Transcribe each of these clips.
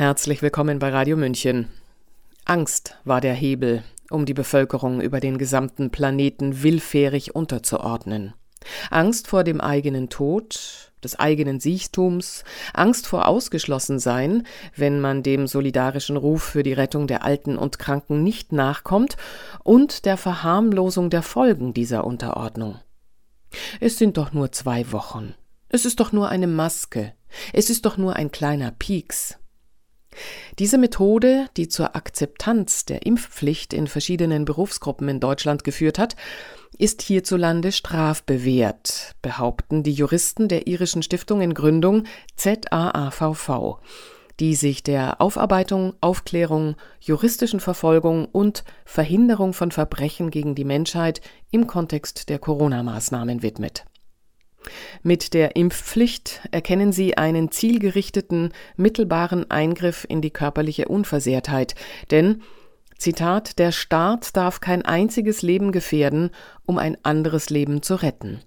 Herzlich willkommen bei Radio München. Angst war der Hebel, um die Bevölkerung über den gesamten Planeten willfährig unterzuordnen. Angst vor dem eigenen Tod, des eigenen Sichtums, Angst vor Ausgeschlossensein, wenn man dem solidarischen Ruf für die Rettung der Alten und Kranken nicht nachkommt, und der Verharmlosung der Folgen dieser Unterordnung. Es sind doch nur zwei Wochen. Es ist doch nur eine Maske. Es ist doch nur ein kleiner Pieks. Diese Methode, die zur Akzeptanz der Impfpflicht in verschiedenen Berufsgruppen in Deutschland geführt hat, ist hierzulande strafbewehrt, behaupten die Juristen der irischen Stiftung in Gründung ZAAVV, die sich der Aufarbeitung, Aufklärung, juristischen Verfolgung und Verhinderung von Verbrechen gegen die Menschheit im Kontext der Corona-Maßnahmen widmet. Mit der Impfpflicht erkennen sie einen zielgerichteten, mittelbaren Eingriff in die körperliche Unversehrtheit, denn Zitat Der Staat darf kein einziges Leben gefährden, um ein anderes Leben zu retten.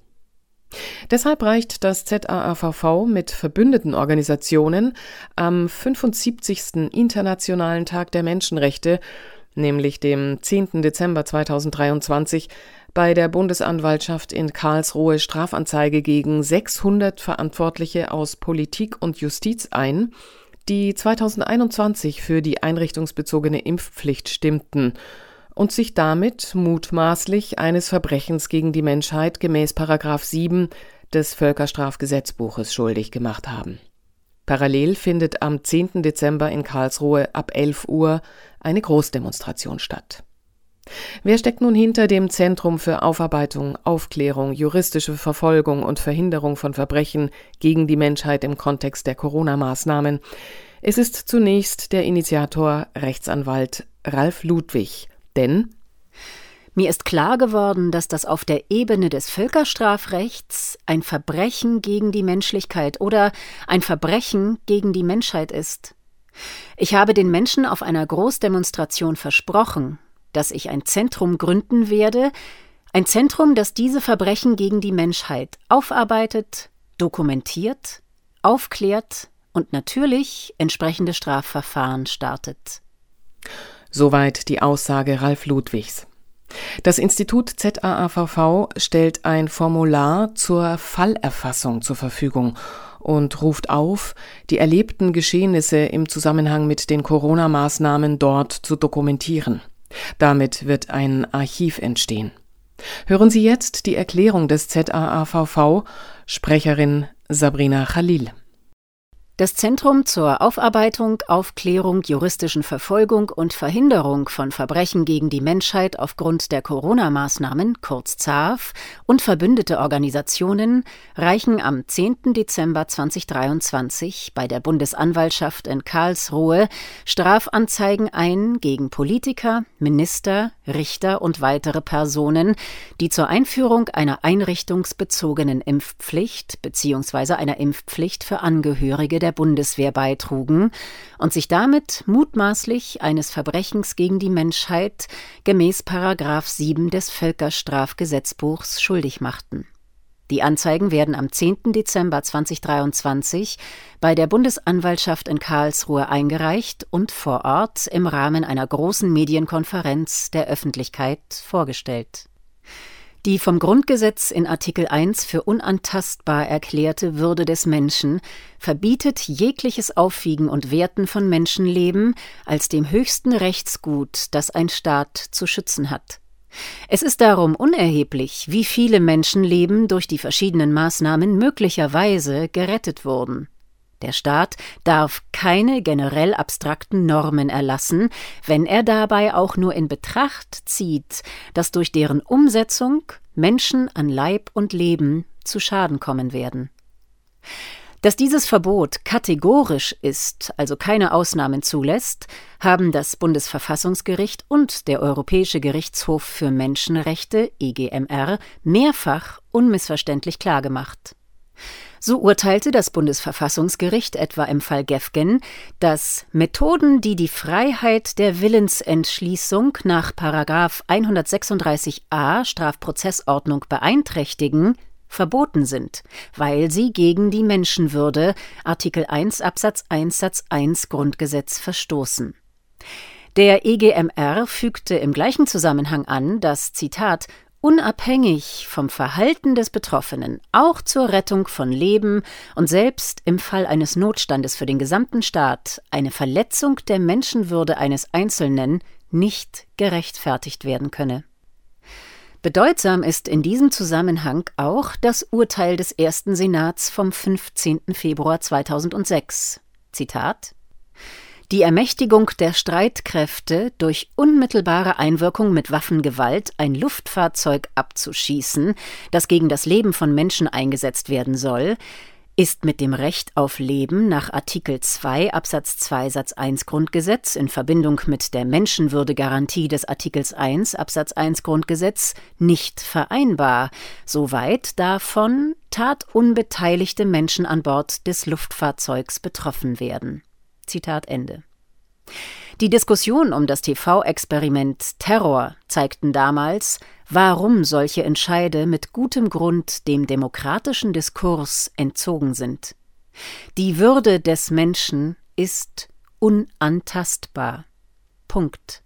Deshalb reicht das ZAAVV mit verbündeten Organisationen am 75. Internationalen Tag der Menschenrechte, nämlich dem 10. Dezember 2023, bei der Bundesanwaltschaft in Karlsruhe Strafanzeige gegen 600 Verantwortliche aus Politik und Justiz ein, die 2021 für die einrichtungsbezogene Impfpflicht stimmten und sich damit mutmaßlich eines Verbrechens gegen die Menschheit gemäß 7 des Völkerstrafgesetzbuches schuldig gemacht haben. Parallel findet am 10. Dezember in Karlsruhe ab 11 Uhr eine Großdemonstration statt. Wer steckt nun hinter dem Zentrum für Aufarbeitung, Aufklärung, juristische Verfolgung und Verhinderung von Verbrechen gegen die Menschheit im Kontext der Corona-Maßnahmen? Es ist zunächst der Initiator Rechtsanwalt Ralf Ludwig. Denn mir ist klar geworden, dass das auf der Ebene des Völkerstrafrechts ein Verbrechen gegen die Menschlichkeit oder ein Verbrechen gegen die Menschheit ist. Ich habe den Menschen auf einer Großdemonstration versprochen, dass ich ein Zentrum gründen werde, ein Zentrum, das diese Verbrechen gegen die Menschheit aufarbeitet, dokumentiert, aufklärt und natürlich entsprechende Strafverfahren startet. Soweit die Aussage Ralf Ludwigs. Das Institut ZAAVV stellt ein Formular zur Fallerfassung zur Verfügung und ruft auf, die erlebten Geschehnisse im Zusammenhang mit den Corona-Maßnahmen dort zu dokumentieren. Damit wird ein Archiv entstehen. Hören Sie jetzt die Erklärung des ZAAVV, Sprecherin Sabrina Khalil. Das Zentrum zur Aufarbeitung, Aufklärung, juristischen Verfolgung und Verhinderung von Verbrechen gegen die Menschheit aufgrund der Corona-Maßnahmen, kurz ZAF, und verbündete Organisationen reichen am 10. Dezember 2023 bei der Bundesanwaltschaft in Karlsruhe Strafanzeigen ein gegen Politiker, Minister, Richter und weitere Personen, die zur Einführung einer einrichtungsbezogenen Impfpflicht bzw. einer Impfpflicht für Angehörige der Bundeswehr beitrugen und sich damit mutmaßlich eines Verbrechens gegen die Menschheit gemäß Paragraph 7 des Völkerstrafgesetzbuchs schuldig machten. Die Anzeigen werden am 10. Dezember 2023 bei der Bundesanwaltschaft in Karlsruhe eingereicht und vor Ort im Rahmen einer großen Medienkonferenz der Öffentlichkeit vorgestellt. Die vom Grundgesetz in Artikel 1 für unantastbar erklärte Würde des Menschen verbietet jegliches Aufwiegen und Werten von Menschenleben als dem höchsten Rechtsgut, das ein Staat zu schützen hat. Es ist darum unerheblich, wie viele Menschenleben durch die verschiedenen Maßnahmen möglicherweise gerettet wurden. Der Staat darf keine generell abstrakten Normen erlassen, wenn er dabei auch nur in Betracht zieht, dass durch deren Umsetzung Menschen an Leib und Leben zu Schaden kommen werden. Dass dieses Verbot kategorisch ist, also keine Ausnahmen zulässt, haben das Bundesverfassungsgericht und der Europäische Gerichtshof für Menschenrechte EGMR mehrfach unmissverständlich klargemacht. So urteilte das Bundesverfassungsgericht etwa im Fall Gefgen, dass Methoden, die die Freiheit der Willensentschließung nach 136a Strafprozessordnung beeinträchtigen, verboten sind, weil sie gegen die Menschenwürde Artikel 1 Absatz 1 Satz 1 Grundgesetz verstoßen. Der EGMR fügte im gleichen Zusammenhang an, dass Zitat unabhängig vom Verhalten des Betroffenen auch zur Rettung von Leben und selbst im Fall eines Notstandes für den gesamten Staat eine Verletzung der Menschenwürde eines Einzelnen nicht gerechtfertigt werden könne. Bedeutsam ist in diesem Zusammenhang auch das Urteil des ersten Senats vom 15. Februar 2006. Zitat die Ermächtigung der Streitkräfte, durch unmittelbare Einwirkung mit Waffengewalt ein Luftfahrzeug abzuschießen, das gegen das Leben von Menschen eingesetzt werden soll, ist mit dem Recht auf Leben nach Artikel 2 Absatz 2 Satz 1 Grundgesetz in Verbindung mit der Menschenwürdegarantie des Artikels 1 Absatz 1 Grundgesetz nicht vereinbar, soweit davon tatunbeteiligte Menschen an Bord des Luftfahrzeugs betroffen werden. Zitat Ende. Die Diskussion um das TV-Experiment Terror zeigten damals, warum solche Entscheide mit gutem Grund dem demokratischen Diskurs entzogen sind. Die Würde des Menschen ist unantastbar. Punkt.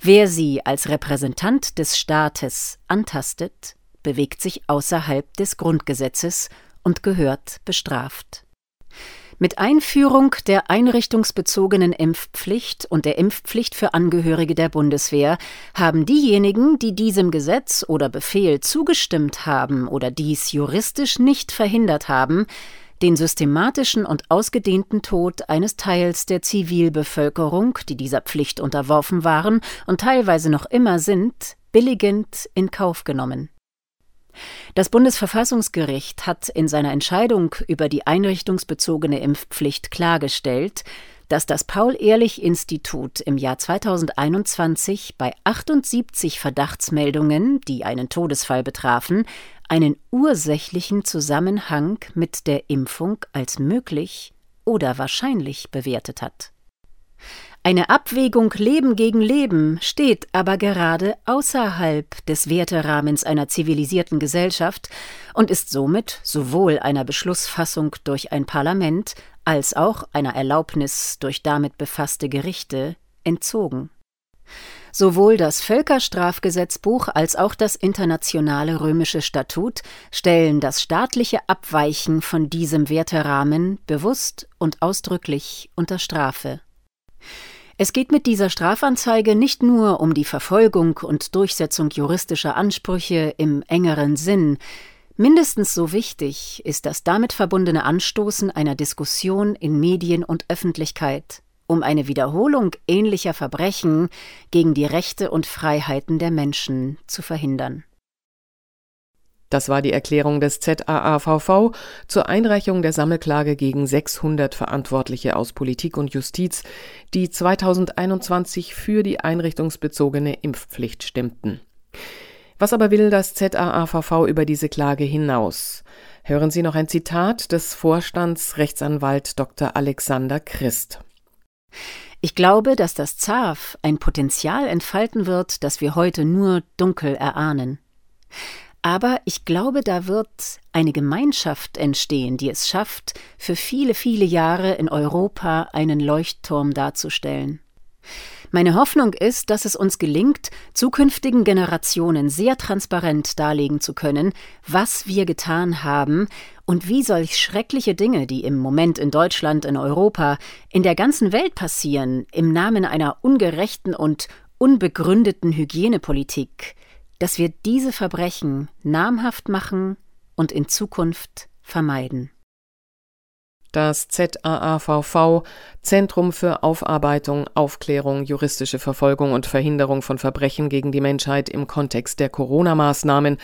Wer sie als Repräsentant des Staates antastet, bewegt sich außerhalb des Grundgesetzes und gehört bestraft. Mit Einführung der einrichtungsbezogenen Impfpflicht und der Impfpflicht für Angehörige der Bundeswehr haben diejenigen, die diesem Gesetz oder Befehl zugestimmt haben oder dies juristisch nicht verhindert haben, den systematischen und ausgedehnten Tod eines Teils der Zivilbevölkerung, die dieser Pflicht unterworfen waren und teilweise noch immer sind, billigend in Kauf genommen. Das Bundesverfassungsgericht hat in seiner Entscheidung über die einrichtungsbezogene Impfpflicht klargestellt, dass das Paul-Ehrlich-Institut im Jahr 2021 bei 78 Verdachtsmeldungen, die einen Todesfall betrafen, einen ursächlichen Zusammenhang mit der Impfung als möglich oder wahrscheinlich bewertet hat. Eine Abwägung Leben gegen Leben steht aber gerade außerhalb des Werterahmens einer zivilisierten Gesellschaft und ist somit sowohl einer Beschlussfassung durch ein Parlament als auch einer Erlaubnis durch damit befasste Gerichte entzogen. Sowohl das Völkerstrafgesetzbuch als auch das internationale römische Statut stellen das staatliche Abweichen von diesem Werterahmen bewusst und ausdrücklich unter Strafe. Es geht mit dieser Strafanzeige nicht nur um die Verfolgung und Durchsetzung juristischer Ansprüche im engeren Sinn, mindestens so wichtig ist das damit verbundene Anstoßen einer Diskussion in Medien und Öffentlichkeit um eine Wiederholung ähnlicher Verbrechen gegen die Rechte und Freiheiten der Menschen zu verhindern. Das war die Erklärung des ZAAVV zur Einreichung der Sammelklage gegen 600 Verantwortliche aus Politik und Justiz, die 2021 für die einrichtungsbezogene Impfpflicht stimmten. Was aber will das ZAAVV über diese Klage hinaus? Hören Sie noch ein Zitat des Vorstands Rechtsanwalt Dr. Alexander Christ. Ich glaube, dass das ZAV ein Potenzial entfalten wird, das wir heute nur dunkel erahnen. Aber ich glaube, da wird eine Gemeinschaft entstehen, die es schafft, für viele, viele Jahre in Europa einen Leuchtturm darzustellen. Meine Hoffnung ist, dass es uns gelingt, zukünftigen Generationen sehr transparent darlegen zu können, was wir getan haben und wie solch schreckliche Dinge, die im Moment in Deutschland, in Europa, in der ganzen Welt passieren, im Namen einer ungerechten und unbegründeten Hygienepolitik, dass wir diese Verbrechen namhaft machen und in Zukunft vermeiden. Das ZAAVV Zentrum für Aufarbeitung, Aufklärung, juristische Verfolgung und Verhinderung von Verbrechen gegen die Menschheit im Kontext der Corona-Maßnahmen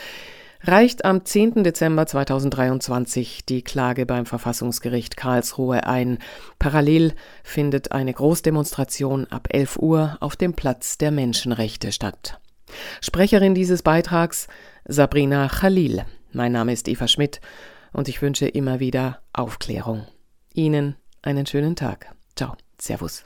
reicht am 10. Dezember 2023 die Klage beim Verfassungsgericht Karlsruhe ein. Parallel findet eine Großdemonstration ab 11 Uhr auf dem Platz der Menschenrechte statt. Sprecherin dieses Beitrags Sabrina Khalil. Mein Name ist Eva Schmidt und ich wünsche immer wieder Aufklärung. Ihnen einen schönen Tag. Ciao. Servus.